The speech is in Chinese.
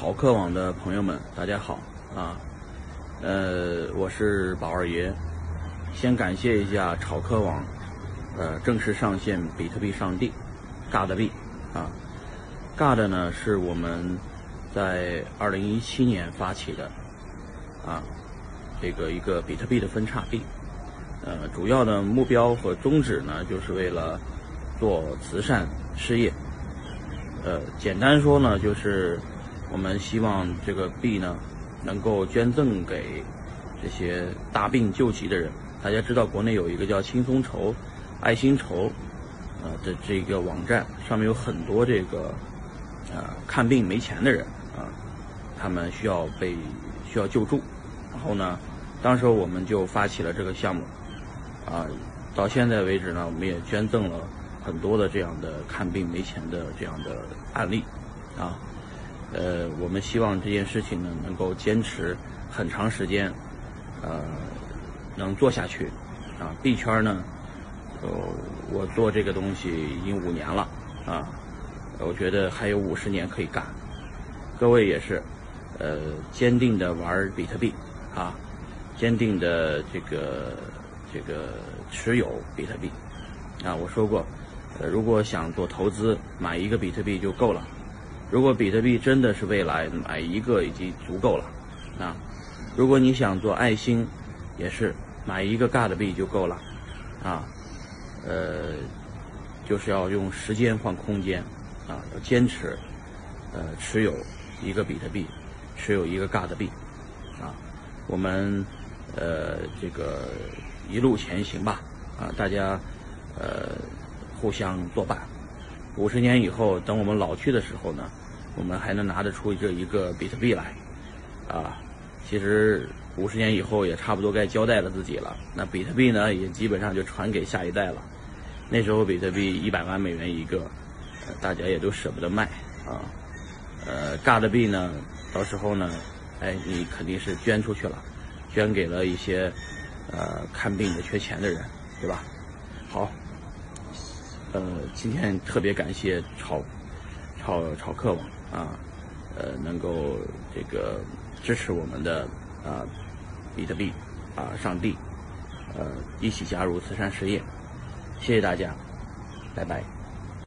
炒客网的朋友们，大家好啊！呃，我是宝二爷，先感谢一下炒客网，呃，正式上线比特币上帝，God 币啊，God 呢是我们在二零一七年发起的啊，这个一个比特币的分叉币，呃，主要的目标和宗旨呢，就是为了做慈善事业，呃，简单说呢，就是我们希望这个币呢，能够捐赠给这些大病救急的人。大家知道，国内有一个叫轻松筹、爱心筹，呃的这个网站，上面有很多这个啊看病没钱的人啊，他们需要被需要救助。然后呢，当时我们就发起了这个项目，啊，到现在为止呢，我们也捐赠了。很多的这样的看病没钱的这样的案例，啊，呃，我们希望这件事情呢能够坚持很长时间，呃，能做下去，啊，币圈呢，呃，我做这个东西已经五年了，啊，我觉得还有五十年可以干，各位也是，呃，坚定的玩比特币，啊，坚定的这个这个持有比特币，啊，我说过。呃，如果想做投资，买一个比特币就够了。如果比特币真的是未来，买一个已经足够了。啊，如果你想做爱心，也是买一个 God 币就够了。啊，呃，就是要用时间换空间，啊，要坚持，呃，持有一个比特币，持有一个 God 币，啊，我们呃这个一路前行吧。啊，大家呃。互相作伴，五十年以后，等我们老去的时候呢，我们还能拿得出这一个比特币来，啊，其实五十年以后也差不多该交代了自己了。那比特币呢，也基本上就传给下一代了。那时候比特币一百万美元一个，大家也都舍不得卖啊。呃，尬的币呢，到时候呢，哎，你肯定是捐出去了，捐给了一些呃看病的缺钱的人，对吧？好。呃，今天特别感谢炒炒炒客网啊，呃，能够这个支持我们的啊比特币啊上帝，呃，一起加入慈善事业，谢谢大家，拜拜。